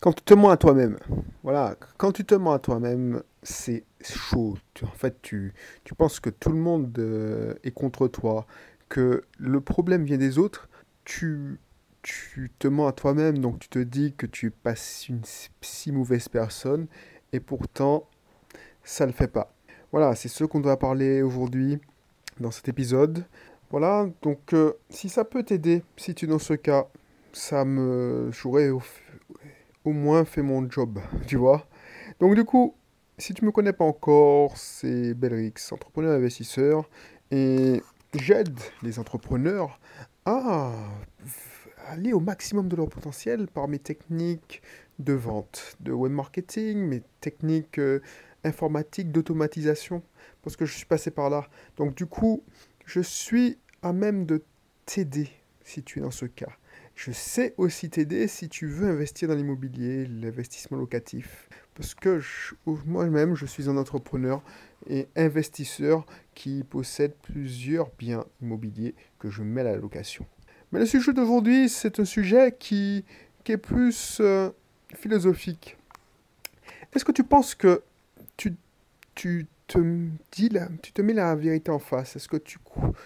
quand tu te mens à toi-même, voilà, quand tu te mens à toi-même, c'est chaud. en fait, tu, tu penses que tout le monde euh, est contre toi, que le problème vient des autres, tu, tu te mens à toi-même, donc tu te dis que tu passes une si mauvaise personne, et pourtant, ça ne le fait pas. Voilà, c'est ce qu'on doit parler aujourd'hui dans cet épisode. Voilà, donc euh, si ça peut t'aider, si tu es dans ce cas, ça me... J'aurais au, au, moins fait mon job, tu vois. Donc du coup, si tu me connais pas encore, c'est Belrix, entrepreneur investisseur, et j'aide les entrepreneurs à aller au maximum de leur potentiel par mes techniques de vente, de web marketing, mes techniques euh, informatiques d'automatisation, parce que je suis passé par là. Donc du coup, je suis à même de t'aider si tu es dans ce cas. Je sais aussi t'aider si tu veux investir dans l'immobilier, l'investissement locatif. Parce que moi-même, je suis un entrepreneur et investisseur qui possède plusieurs biens immobiliers que je mets à la location. Mais le sujet d'aujourd'hui, c'est un sujet qui, est plus euh, philosophique. Est-ce que tu penses que tu, tu te dis tu te mets la vérité en face Est-ce que tu,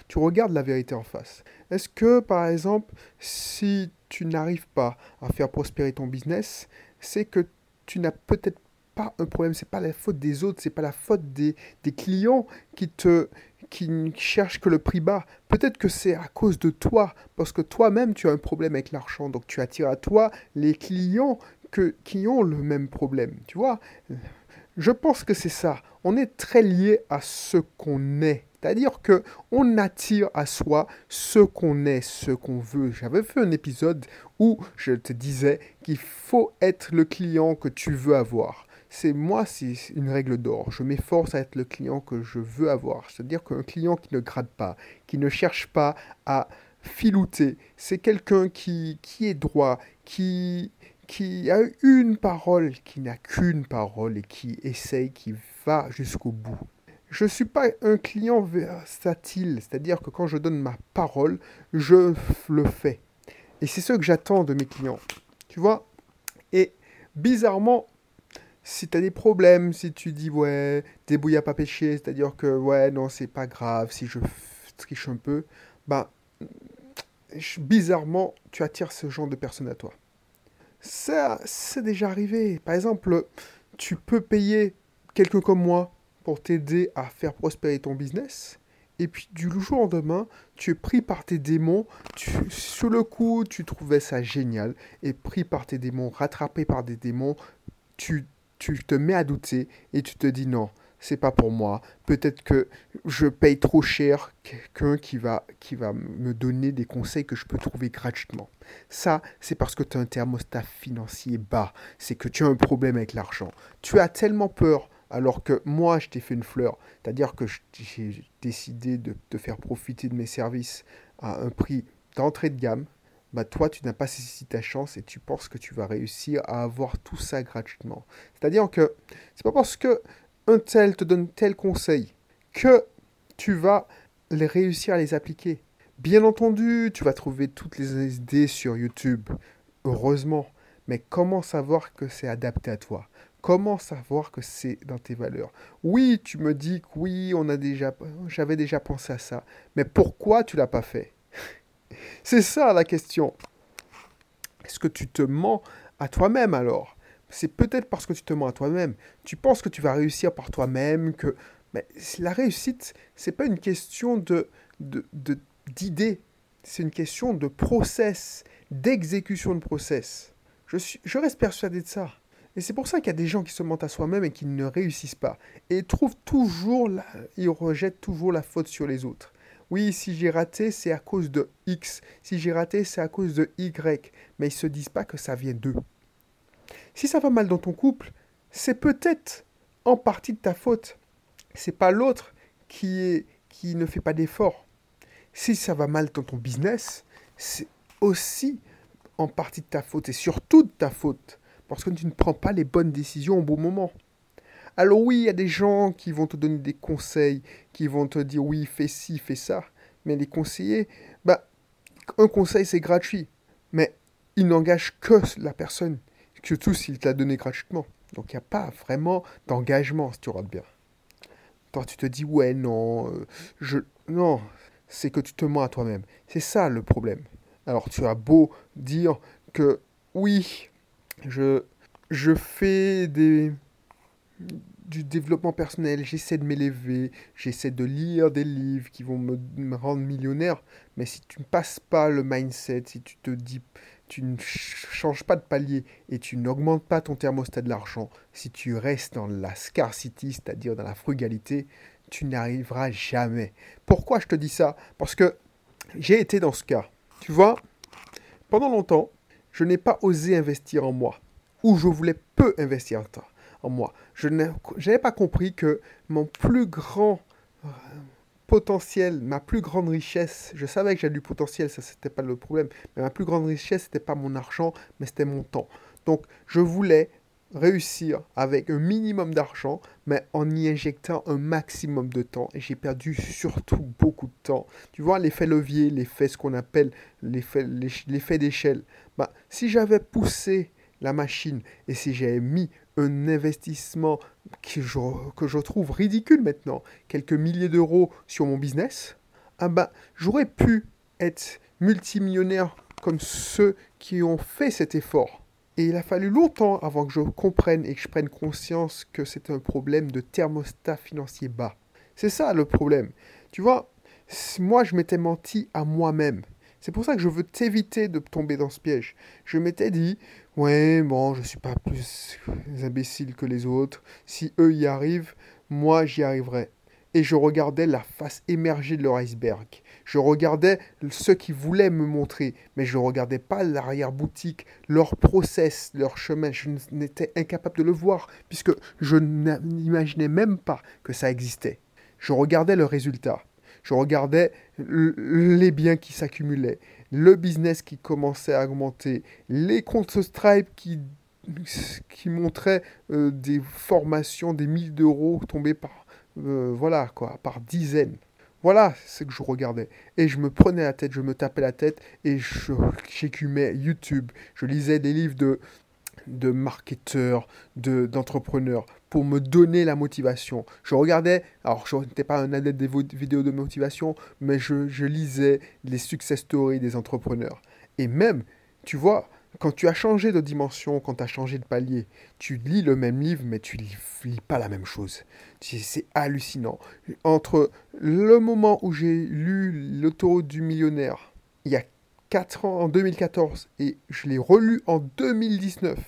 tu regardes la vérité en face? Est-ce que, par exemple, si tu n'arrives pas à faire prospérer ton business, c'est que tu n'as peut-être pas un problème, c'est pas la faute des autres, c'est pas la faute des, des clients qui te qui cherchent que le prix bas. Peut-être que c'est à cause de toi, parce que toi-même tu as un problème avec l'argent, donc tu attires à toi les clients que, qui ont le même problème. Tu vois? Je pense que c'est ça. On est très lié à ce qu'on est. C'est-à-dire que on attire à soi ce qu'on est, ce qu'on veut. J'avais fait un épisode où je te disais qu'il faut être le client que tu veux avoir. C'est moi, c'est une règle d'or. Je m'efforce à être le client que je veux avoir. C'est-à-dire qu'un client qui ne grade pas, qui ne cherche pas à filouter, c'est quelqu'un qui, qui est droit, qui, qui a une parole, qui n'a qu'une parole et qui essaye, qui va jusqu'au bout. Je ne suis pas un client versatile, c'est-à-dire que quand je donne ma parole, je le fais. Et c'est ce que j'attends de mes clients. Tu vois Et bizarrement, si tu as des problèmes, si tu dis ouais, débrouille à pas pécher, c'est-à-dire que ouais, non, c'est pas grave si je triche un peu, bah bizarrement, tu attires ce genre de personnes à toi. Ça, c'est déjà arrivé. Par exemple, tu peux payer quelqu'un comme moi pour t'aider à faire prospérer ton business. Et puis du jour au lendemain, tu es pris par tes démons. Tu, sur le coup, tu trouvais ça génial. Et pris par tes démons, rattrapé par des démons, tu, tu te mets à douter et tu te dis non, c'est pas pour moi. Peut-être que je paye trop cher quelqu'un qui va, me donner des conseils que je peux trouver gratuitement. Ça, c'est parce que tu as un thermostat financier bas. C'est que tu as un problème avec l'argent. Tu as tellement peur alors que moi, je t'ai fait une fleur. C'est-à-dire que j'ai décidé de te faire profiter de mes services à un prix d'entrée de gamme. Bah toi, tu n'as pas saisi ta chance et tu penses que tu vas réussir à avoir tout ça gratuitement. C'est-à-dire que c'est pas parce que tel te donne tel conseil que tu vas les réussir à les appliquer. Bien entendu, tu vas trouver toutes les idées sur YouTube, heureusement, mais comment savoir que c'est adapté à toi? Comment savoir que c'est dans tes valeurs? Oui, tu me dis que oui, on a déjà, j'avais déjà pensé à ça, mais pourquoi tu l'as pas fait? C'est ça la question. Est-ce que tu te mens à toi-même alors? C'est peut-être parce que tu te mens à toi-même. Tu penses que tu vas réussir par toi-même, que mais la réussite, c'est pas une question de, d'idée, de, c'est une question de process, d'exécution de process. Je, suis, je reste persuadé de ça. Et c'est pour ça qu'il y a des gens qui se mentent à soi-même et qui ne réussissent pas. Et trouvent toujours, la, ils rejettent toujours la faute sur les autres. Oui, si j'ai raté, c'est à cause de X. Si j'ai raté, c'est à cause de Y. Mais ils ne se disent pas que ça vient d'eux. Si ça va mal dans ton couple, c'est peut-être en partie de ta faute. C'est pas l'autre qui est qui ne fait pas d'effort. Si ça va mal dans ton business, c'est aussi en partie de ta faute et surtout de ta faute parce que tu ne prends pas les bonnes décisions au bon moment. Alors oui, il y a des gens qui vont te donner des conseils, qui vont te dire oui, fais ci, fais ça, mais les conseillers, bah un conseil c'est gratuit, mais il n'engage que la personne Surtout s'il t'a donné gratuitement. Donc il n'y a pas vraiment d'engagement, si tu regardes bien. Toi, tu te dis, ouais, non, euh, je... Non, c'est que tu te mens à toi-même. C'est ça le problème. Alors tu as beau dire que, oui, je, je fais des, du développement personnel, j'essaie de m'élever, j'essaie de lire des livres qui vont me, me, rendre millionnaire, mais si tu ne passes pas le mindset, si tu te dis tu ne changes pas de palier et tu n'augmentes pas ton thermostat de l'argent, si tu restes dans la scarcity, c'est-à-dire dans la frugalité, tu n'arriveras jamais. Pourquoi je te dis ça? Parce que j'ai été dans ce cas. Tu vois, pendant longtemps, je n'ai pas osé investir en moi, ou je voulais peu investir en moi. Je n'avais pas compris que mon plus grand euh, potentiel, ma plus grande richesse, je savais que j'avais du potentiel, ça c'était pas le problème, mais ma plus grande richesse c'était pas mon argent, mais c'était mon temps. Donc je voulais réussir avec un minimum d'argent, mais en y injectant un maximum de temps. Et j'ai perdu surtout beaucoup de temps. Tu vois, l'effet levier, l'effet, ce qu'on appelle l'effet d'échelle. Bah, si j'avais poussé la machine et si j'avais mis un investissement que je, trouve ridicule maintenant, quelques milliers d'euros sur mon business, ah ben, j'aurais pu être multimillionnaire comme ceux qui ont fait cet effort. Et il a fallu longtemps avant que je comprenne et que je prenne conscience que c'est un problème de thermostat financier bas. C'est ça le problème. Tu vois, moi je m'étais menti à moi-même. C'est pour ça que je veux t'éviter de tomber dans ce piège. Je m'étais dit, ouais, bon, je suis pas plus imbécile que les autres. Si eux y arrivent, moi j'y arriverai. Et je regardais la face émergée de leur iceberg. Je regardais ceux qui voulaient me montrer, mais je ne regardais pas l'arrière-boutique, leur process, leur chemin. Je n'étais incapable de le voir, puisque je n'imaginais même pas que ça existait. Je regardais le résultat. Je regardais les biens qui s'accumulaient, le business qui commençait à augmenter, les comptes Stripe qui, qui montraient euh, des formations, des milliers d'euros tombés par, euh, voilà, quoi, par dizaines. Voilà ce que je regardais. Et je me prenais la tête, je me tapais la tête et j'écumais YouTube. Je lisais des livres de, de marketeurs, d'entrepreneurs pour me donner la motivation. Je regardais, alors je n'étais pas un adepte des vidéos de motivation, mais je, je, lisais les success stories des entrepreneurs. Et même, tu vois, quand tu as changé de dimension, quand tu as changé de palier, tu lis le même livre, mais tu lis, lis pas la même chose. C'est hallucinant. Entre le moment où j'ai lu L'autoroute du millionnaire, il y a 4 ans, en 2014, et je l'ai relu en 2019,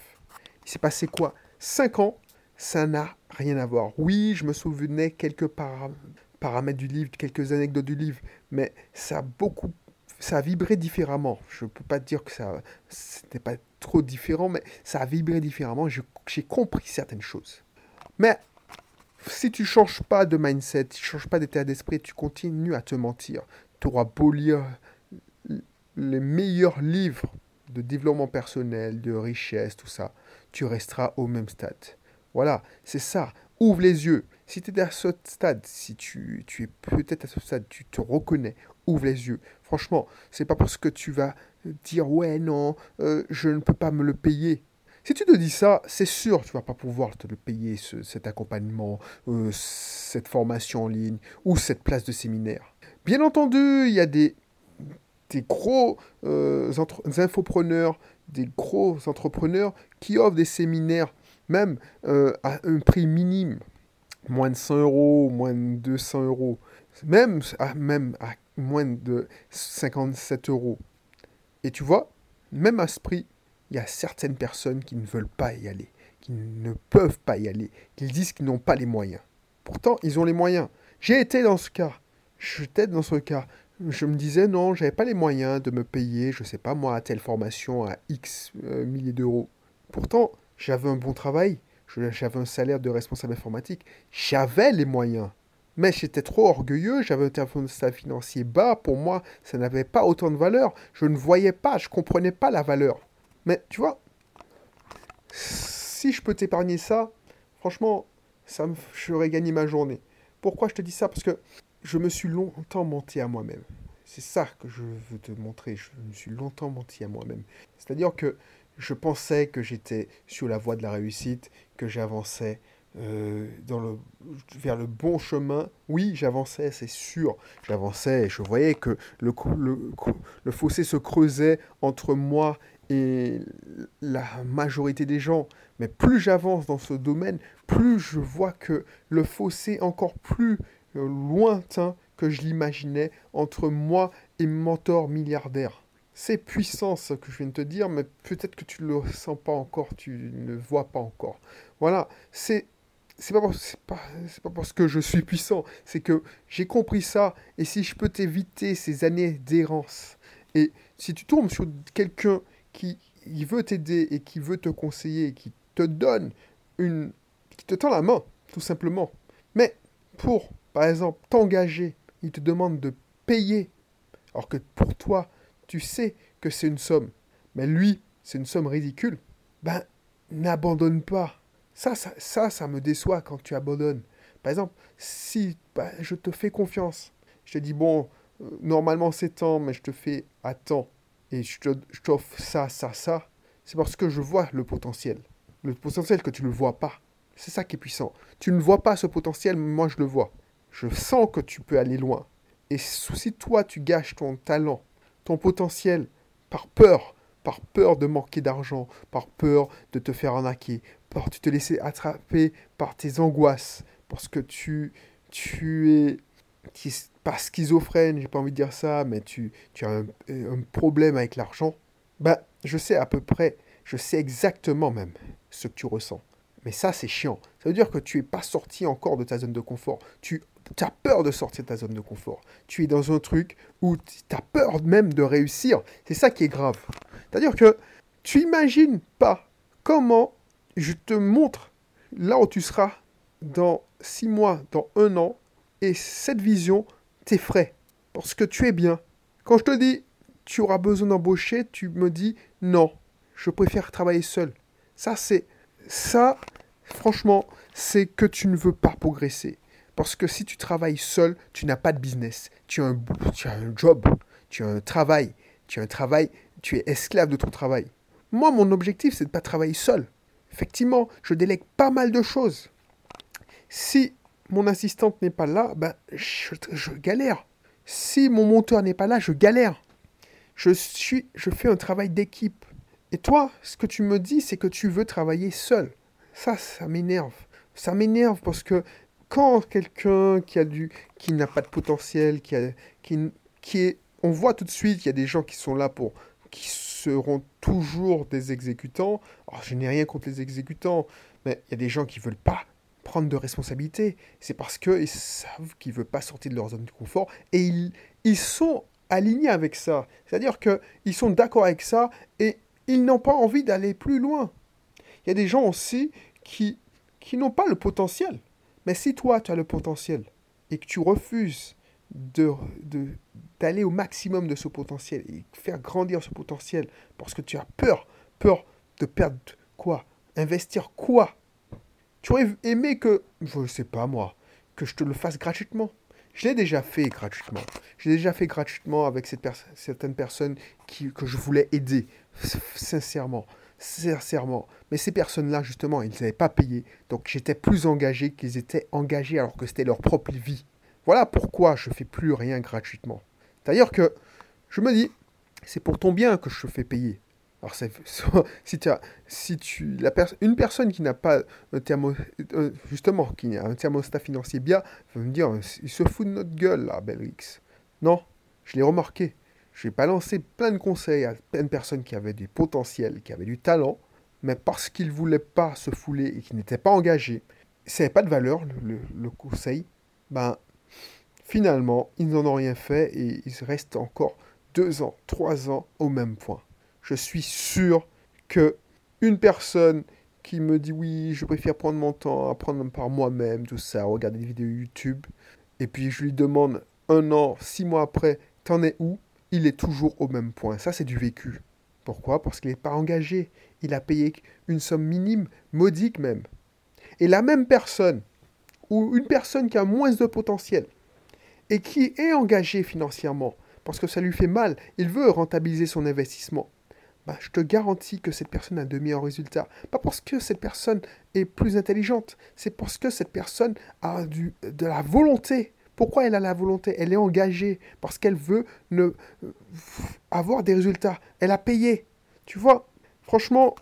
il s'est passé quoi? 5 ans? Ça n'a rien à voir. Oui, je me souvenais quelques paramètres du livre, quelques anecdotes du livre, mais ça a beaucoup, ça a vibré différemment. Je ne peux pas dire que ça, n'était pas trop différent, mais ça a vibré différemment. J'ai compris certaines choses. Mais si tu changes pas de mindset, tu changes pas d'état d'esprit, tu continues à te mentir. Tu auras beau lire les meilleurs livres de développement personnel, de richesse, tout ça, tu resteras au même stade. Voilà, c'est ça. Ouvre les yeux. Si tu es à ce stade, si tu, tu es peut-être à ce stade, tu te reconnais, ouvre les yeux. Franchement, c'est pas parce que tu vas dire ouais, non, euh, je ne peux pas me le payer. Si tu te dis ça, c'est sûr, tu vas pas pouvoir te le payer, cet accompagnement, euh, cette formation en ligne ou cette place de séminaire. Bien entendu, il y a des, des gros euh, infopreneurs, des gros entrepreneurs qui offrent des séminaires même euh, à un prix minime, moins de 100 euros, moins de 200 euros, même à, même à moins de 57 euros. Et tu vois, même à ce prix, il y a certaines personnes qui ne veulent pas y aller, qui ne peuvent pas y aller, qui disent qu'ils n'ont pas les moyens. Pourtant, ils ont les moyens. J'ai été dans ce cas. J'étais dans ce cas. Je me disais non, j'avais pas les moyens de me payer, je sais pas moi, telle formation à X euh, milliers d'euros. Pourtant, j'avais un bon travail, j'avais un salaire de responsable informatique, j'avais les moyens. Mais j'étais trop orgueilleux, j'avais un thermostat financier bas, pour moi, ça n'avait pas autant de valeur, je ne voyais pas, je comprenais pas la valeur. Mais tu vois, si je peux t'épargner ça, franchement, ça me, j'aurais gagné ma journée. Pourquoi je te dis ça? Parce que je me suis longtemps menti à moi-même. C'est ça que je veux te montrer, je me suis longtemps menti à moi-même. C'est-à-dire que je pensais que j'étais sur la voie de la réussite, que j'avançais euh, le, vers le bon chemin. Oui, j'avançais, c'est sûr. J'avançais et je voyais que le, fossé se creusait entre moi et la majorité des gens. Mais plus j'avance dans ce domaine, plus je vois que le fossé encore plus lointain que je l'imaginais entre moi et mentor milliardaire. C'est puissant ce que je viens de te dire, mais peut-être que tu ne le sens pas encore, tu ne le vois pas encore. Voilà, c'est c'est pas, parce que je suis puissant, c'est que j'ai compris ça, et si je peux t'éviter ces années d'errance, et si tu tombes sur quelqu'un qui veut t'aider et qui veut te conseiller, qui te donne une... qui te tend la main, tout simplement, mais pour, par exemple, t'engager, il te demande de payer, alors que pour toi, tu sais que c'est une somme, mais lui, c'est une somme ridicule, ben, n'abandonne pas ça, ça, ça, me déçoit quand tu abandonnes. Par exemple, si bah, je te fais confiance, je te dis, bon, euh, normalement c'est temps, mais je te fais à temps, et je t'offre ça, ça, ça, c'est parce que je vois le potentiel. Le potentiel que tu ne vois pas. C'est ça qui est puissant. Tu ne vois pas ce potentiel, mais moi je le vois. Je sens que tu peux aller loin. Et si toi tu gâches ton talent, ton potentiel, par peur, par peur de manquer d'argent, par peur de te faire arnaquer, par tu te laisser attraper par tes angoisses, parce que tu, tu es pas schizophrène, j'ai pas envie de dire ça, mais tu, tu as un, problème avec l'argent, ben, je sais à peu près, je sais exactement même ce que tu ressens. Mais ça, c'est chiant. Ça veut dire que tu n'es pas sorti encore de ta zone de confort. Tu as peur de sortir de ta zone de confort. Tu es dans un truc où tu as peur même de réussir. C'est ça qui est grave. C'est-à-dire que tu imagines pas comment je te montre là où tu seras dans six mois, dans un an, et cette vision t'effraie, parce que tu es bien. Quand je te dis, tu auras besoin d'embaucher, tu me dis, non, je préfère travailler seul. Ça, c'est, ça, franchement, c'est que tu ne veux pas progresser. Parce que si tu travailles seul, tu n'as pas de business. Tu as un, job, tu as un travail. Tu as un travail, tu es esclave de ton travail. Moi, mon objectif, c'est de ne pas travailler seul. Effectivement, je délègue pas mal de choses. Si mon assistante n'est pas là, ben, je, galère. Si mon monteur n'est pas là, je galère. Je, suis, je fais un travail d'équipe. Et toi, ce que tu me dis, c'est que tu veux travailler seul. Ça, ça m'énerve. Ça m'énerve parce que quand quelqu'un qui a du, qui n'a pas de potentiel, qui, a, qui, qui est, on voit tout de suite qu'il y a des gens qui sont là pour, qui seront toujours des exécutants. Alors, je n'ai rien contre les exécutants, mais il y a des gens qui veulent pas prendre de responsabilité. C'est parce qu'ils savent qu'ils ne veulent pas sortir de leur zone de confort et ils, ils sont alignés avec ça. C'est-à-dire qu'ils sont d'accord avec ça et ils n'ont pas envie d'aller plus loin. Il y a des gens aussi qui, qui n'ont pas le potentiel. Mais si toi, tu as le potentiel et que tu refuses de, d'aller au maximum de ce potentiel et faire grandir ce potentiel parce que tu as peur, peur de perdre quoi? Investir quoi? Tu aurais aimé que, je ne sais pas moi, que je te le fasse gratuitement. Je l'ai déjà fait gratuitement. Je l'ai déjà fait gratuitement avec cette certaines personnes qui, que je voulais aider, sincèrement sincèrement. Mais ces personnes-là, justement, ils n'avaient pas payé. Donc j'étais plus engagé qu'ils étaient engagés alors que c'était leur propre vie. Voilà pourquoi je fais plus rien gratuitement. D'ailleurs que je me dis, c'est pour ton bien que je fais payer. Alors si, tu as, si tu, une personne qui n'a pas un thermo, euh, justement, qui a un thermostat financier bien, va me dire, il se fout de notre gueule là, Belrix. Non, je l'ai remarqué. J'ai balancé plein de conseils à plein de personnes qui avaient du potentiel, qui avaient du talent, mais parce qu'ils ne voulaient pas se fouler et qu'ils n'étaient pas engagés, ça n'avait pas de valeur, le, le conseil, ben Finalement, ils n'en ont rien fait et ils restent encore deux ans, trois ans au même point. Je suis sûr que une personne qui me dit oui, je préfère prendre mon temps, apprendre par moi-même, tout ça, regarder des vidéos YouTube, et puis je lui demande un an, six mois après, t'en es où? Il est toujours au même point. Ça, c'est du vécu. Pourquoi? Parce qu'il n'est pas engagé. Il a payé une somme minime, modique même. Et la même personne, ou une personne qui a moins de potentiel, et qui est engagé financièrement, parce que ça lui fait mal, il veut rentabiliser son investissement, bah, je te garantis que cette personne a de meilleurs résultats. Pas parce que cette personne est plus intelligente, c'est parce que cette personne a de la volonté. Pourquoi elle a la volonté? Elle est engagée parce qu'elle veut ne, avoir des résultats. Elle a payé. Tu vois, franchement,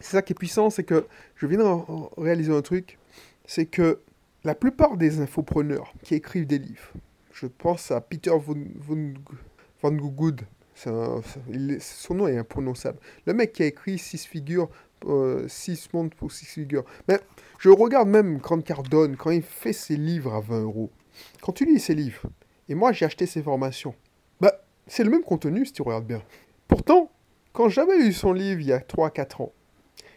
c'est ça qui est puissant, c'est que je viens de réaliser un truc, c'est que la plupart des infopreneurs qui écrivent des livres, je pense à Peter Van, Good, son nom est imprononçable. Le mec qui a écrit 6 figures, 6 euh, mondes pour 6 figures. Mais je regarde même Grant Cardone quand il fait ses livres à 20 euros. Quand tu lis ses livres, et moi j'ai acheté ses formations, bah, c'est le même contenu si tu regardes bien. Pourtant, quand j'avais lu son livre il y a 3-4 ans,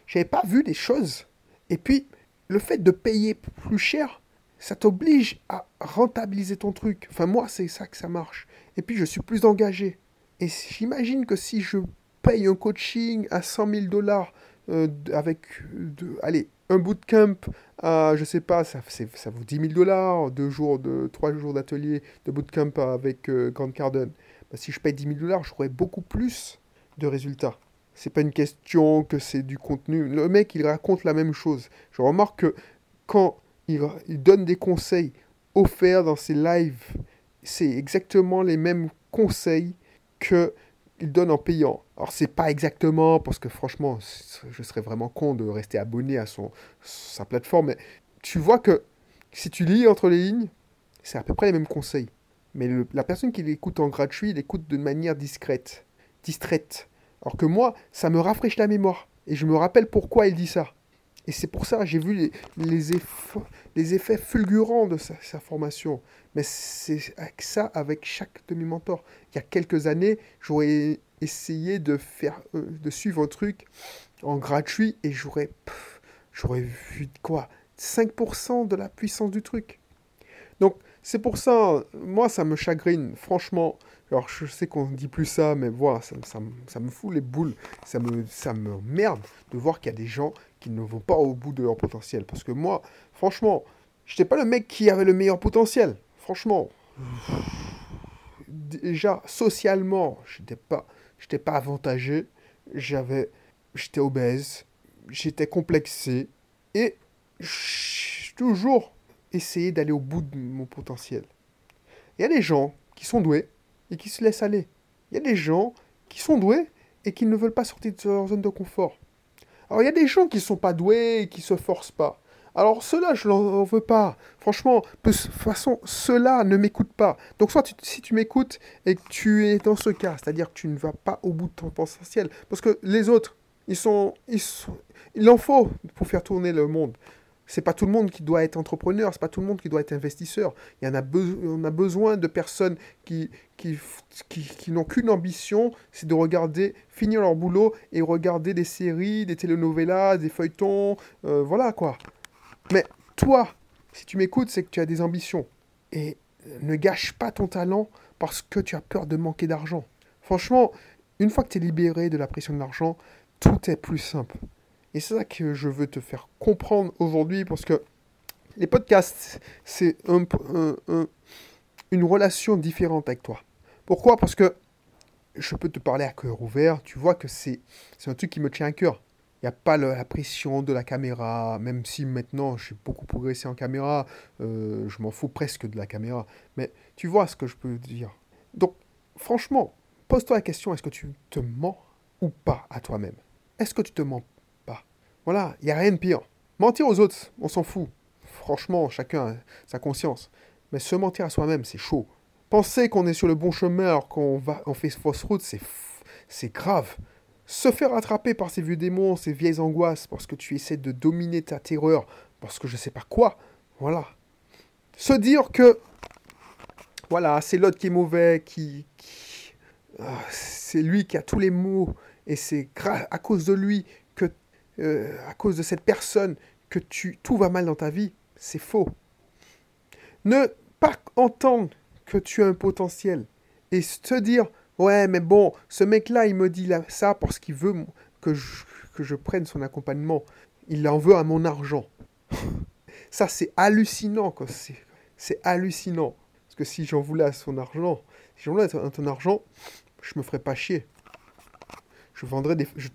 j'avais pas vu des choses. Et puis, le fait de payer plus cher, ça t'oblige à rentabiliser ton truc. Enfin, moi, c'est ça que ça marche. Et puis, je suis plus engagé. Et j'imagine que si je paye un coaching à 100 000 dollars euh, avec, de, allez, un bootcamp à, je sais pas, ça, ça vaut 10 000 dollars, deux jours, de, trois jours d'atelier de bootcamp avec euh, Cardone. Bah, si je paye 10 000 dollars, j'aurai beaucoup plus de résultats. C'est pas une question que c'est du contenu. Le mec, il raconte la même chose. Je remarque que quand il, donne des conseils offerts dans ses lives, c'est exactement les mêmes conseils qu'il donne en payant. Alors c'est pas exactement, parce que franchement, je serais vraiment con de rester abonné à son, sa plateforme, mais tu vois que si tu lis entre les lignes, c'est à peu près les mêmes conseils. Mais la personne qui l'écoute en gratuit, l'écoute de manière discrète, distraite. Alors que moi, ça me rafraîchit la mémoire. Et je me rappelle pourquoi il dit ça. Et c'est pour ça, j'ai vu les, les, effets, les, effets, fulgurants de sa, formation. Mais c'est ça avec chaque de mes mentors. Il y a quelques années, j'aurais essayé de, faire, euh, de suivre un truc en gratuit et j'aurais j'aurais vu quoi? 5% de la puissance du truc. Donc c'est pour ça, moi ça me chagrine, franchement. Alors je sais qu'on ne dit plus ça, mais voilà, ça, me fout les boules, ça me, ça me merde de voir qu'il y a des gens qui ne vont pas au bout de leur potentiel. Parce que moi, franchement, je n'étais pas le mec qui avait le meilleur potentiel franchement, déjà socialement, j'étais pas, j'étais pas avantagé. J'avais, j'étais obèse, j'étais complexé et j'ai toujours essayé d'aller au bout de mon potentiel. Il y a des gens qui sont doués et qui se laissent aller. Il y a des gens qui sont doués et qui ne veulent pas sortir de leur zone de confort. Alors il y a des gens qui ne sont pas doués et qui se forcent pas. Alors cela, je n'en veux pas. Franchement, de toute façon, cela ne m'écoute pas. Donc soit si tu m'écoutes et que tu es dans ce cas, c'est-à-dire que tu ne vas pas au bout de ton potentiel, parce que les autres, ils sont, ils il en faut pour faire tourner le monde. C'est pas tout le monde qui doit être entrepreneur, c'est pas tout le monde qui doit être investisseur. Il y en a, on a besoin de personnes qui, qui, qui, n'ont qu'une ambition, c'est de regarder, finir leur boulot et regarder des séries, des telenovelas, des feuilletons, euh, voilà quoi. Mais toi, si tu m'écoutes, c'est que tu as des ambitions. Et ne gâche pas ton talent parce que tu as peur de manquer d'argent. Franchement, une fois que tu es libéré de la pression de l'argent, tout est plus simple. Et c'est ça que je veux te faire comprendre aujourd'hui parce que les podcasts, c'est une relation différente avec toi. Pourquoi? Parce que je peux te parler à cœur ouvert, tu vois que c'est un truc qui me tient à cœur. Il n'y a pas la pression de la caméra, même si maintenant je suis beaucoup progressé en caméra, euh, je m'en fous presque de la caméra. Mais tu vois ce que je peux dire. Donc, franchement, pose-toi la question, est-ce que tu te mens ou pas à toi-même? Est-ce que tu te mens Voilà, il n'y a rien de pire. Mentir aux autres, on s'en fout. Franchement, chacun a sa conscience. Mais se mentir à soi-même, c'est chaud. Penser qu'on est sur le bon chemin alors qu'on va, on fait fausse route, c'est, c'est grave. Se faire attraper par ces vieux démons, ces vieilles angoisses, parce que tu essaies de dominer ta terreur, parce que je sais pas quoi. Voilà. Se dire que, voilà, c'est l'autre qui est mauvais, qui, ah, c'est lui qui a tous les maux, et c'est à cause de lui euh, à cause de cette personne, que tu, tout va mal dans ta vie, c'est faux. Ne pas entendre que tu as un potentiel et se dire Ouais, mais bon, ce mec-là, il me dit ça parce qu'il veut que je, que je prenne son accompagnement. Il en veut à mon argent. ça, c'est hallucinant. C'est hallucinant. Parce que si j'en voulais à son argent, si j'en voulais à ton argent, je me ferais pas chier. Je vendrais des, je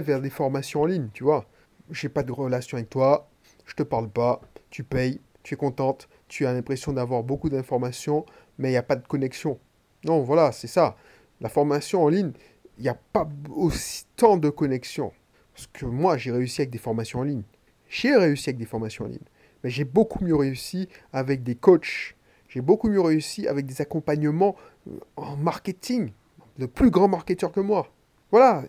vers des formations en ligne, tu vois. J'ai pas de relation avec toi, je te parle pas, tu payes, tu es contente, tu as l'impression d'avoir beaucoup d'informations, mais il n'y a pas de connexion. Non, voilà, c'est ça. La formation en ligne, il n'y a pas aussi tant de connexion. Parce que moi, j'ai réussi avec des formations en ligne. J'ai réussi avec des formations en ligne. Mais j'ai beaucoup mieux réussi avec des coachs. J'ai beaucoup mieux réussi avec des accompagnements euh, en marketing. De plus grands marketeurs que moi. Voilà.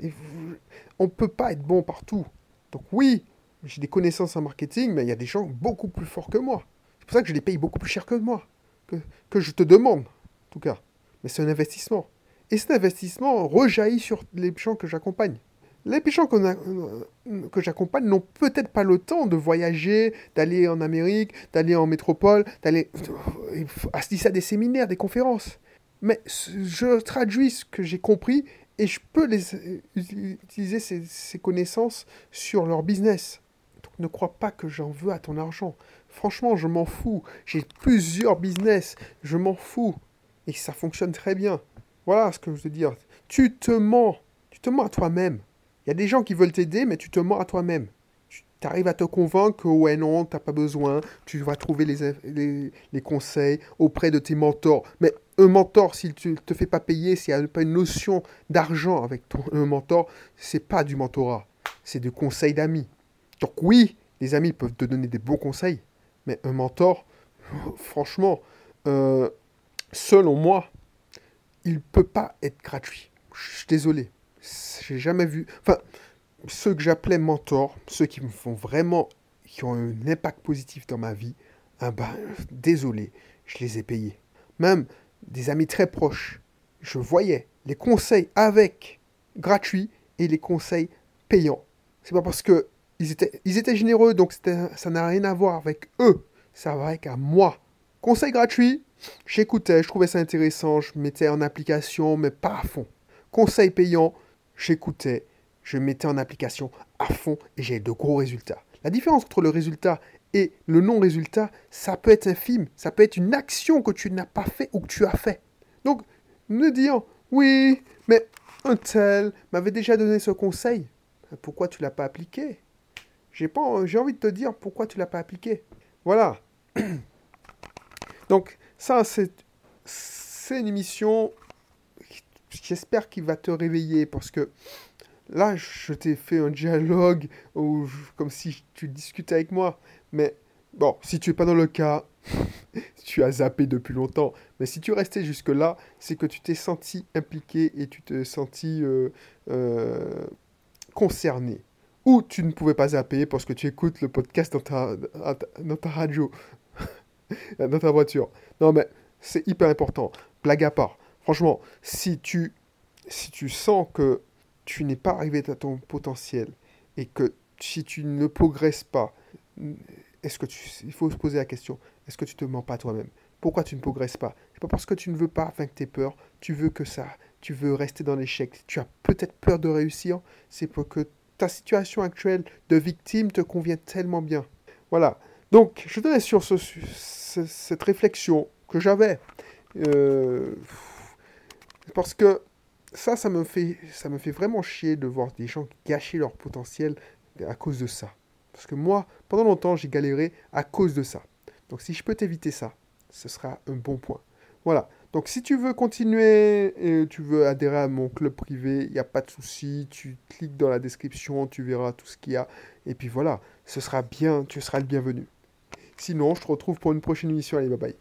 On ne peut pas être bon partout. Donc oui, j'ai des connaissances en marketing, mais il y a des gens beaucoup plus forts que moi. C'est pour ça que je les paye beaucoup plus cher que moi. Que, je te demande, en tout cas. Mais c'est un investissement. Et cet investissement rejaillit sur les gens que j'accompagne. Les gens que j'accompagne n'ont peut-être pas le temps de voyager, d'aller en Amérique, d'aller en métropole, d'aller assister à des séminaires, des conférences. Mais je traduis ce que j'ai compris et je peux les, utiliser ces, ces, connaissances sur leur business. Donc ne crois pas que j'en veux à ton argent. Franchement, je m'en fous. J'ai plusieurs business. Je m'en fous. Et ça fonctionne très bien. Voilà ce que je veux dire. Tu te mens. Tu te mens à toi-même. Il y a des gens qui veulent t'aider, mais tu te mens à toi-même. Tu arrives à te convaincre que, ouais, non, tu n'as pas besoin. Tu vas trouver les, les, conseils auprès de tes mentors. Mais un mentor, s'il ne te fait pas payer, s'il n'y a pas une notion d'argent avec ton un mentor, c'est pas du mentorat. C'est du conseil d'amis. Donc oui, les amis peuvent te donner des bons conseils, mais un mentor, franchement, euh, selon moi, il ne peut pas être gratuit. Je suis désolé. J'ai jamais vu. Enfin, ceux que j'appelais mentors, ceux qui me font vraiment. qui ont un impact positif dans ma vie, ah ben, désolé, je les ai payés. Même des amis très proches, je voyais les conseils avec gratuits et les conseils payants. C'est pas parce que ils étaient, ils étaient généreux, donc ça n'a rien à voir avec eux. Ça va avec à moi. Conseil gratuit, j'écoutais, je trouvais ça intéressant, je mettais en application, mais pas à fond. Conseil payant, j'écoutais, je mettais en application à fond et j'ai de gros résultats. La différence entre le résultat et le non-résultat, ça peut être infime, ça peut être une action que tu n'as pas fait ou que tu as fait. Donc, me dire, oui, mais un tel m'avait déjà donné ce conseil, pourquoi tu l'as pas appliqué? J'ai envie de te dire pourquoi tu l'as pas appliqué. Voilà. Donc, ça, c'est, c'est une émission j'espère qu'il va te réveiller parce que là, je t'ai fait un dialogue où, comme si tu discutais avec moi. Mais bon, si tu es pas dans le cas, tu as zappé depuis longtemps. Mais si tu restais jusque-là, c'est que tu t'es senti impliqué et tu t'es senti euh, euh, concerné. Ou tu ne pouvais pas zapper parce que tu écoutes le podcast dans ta, dans ta radio, dans ta voiture. Non, mais c'est hyper important. Blague à part. Franchement, si tu, si tu sens que tu n'es pas arrivé à ton potentiel et que si tu ne progresses pas, est-ce que tu, il faut se poser la question, est-ce que tu te mens pas toi-même? Pourquoi tu ne progresses pas? C'est pas parce que tu ne veux pas vaincre tes peurs, tu veux que ça, tu veux rester dans l'échec, tu as peut-être peur de réussir, c'est pour que ta situation actuelle de victime te convient tellement bien. Voilà. Donc, je te laisse sur ce, cette réflexion que j'avais. Euh, parce que ça, ça me, fait, ça me fait vraiment chier de voir des gens gâcher leur potentiel à cause de ça. Parce que moi, pendant longtemps, j'ai galéré à cause de ça. Donc si je peux t'éviter ça, ce sera un bon point. Voilà. Donc si tu veux continuer et tu veux adhérer à mon club privé, il n'y a pas de souci. Tu cliques dans la description, tu verras tout ce qu'il y a. Et puis voilà, ce sera bien, tu seras le bienvenu. Sinon, je te retrouve pour une prochaine émission. Allez, bye bye.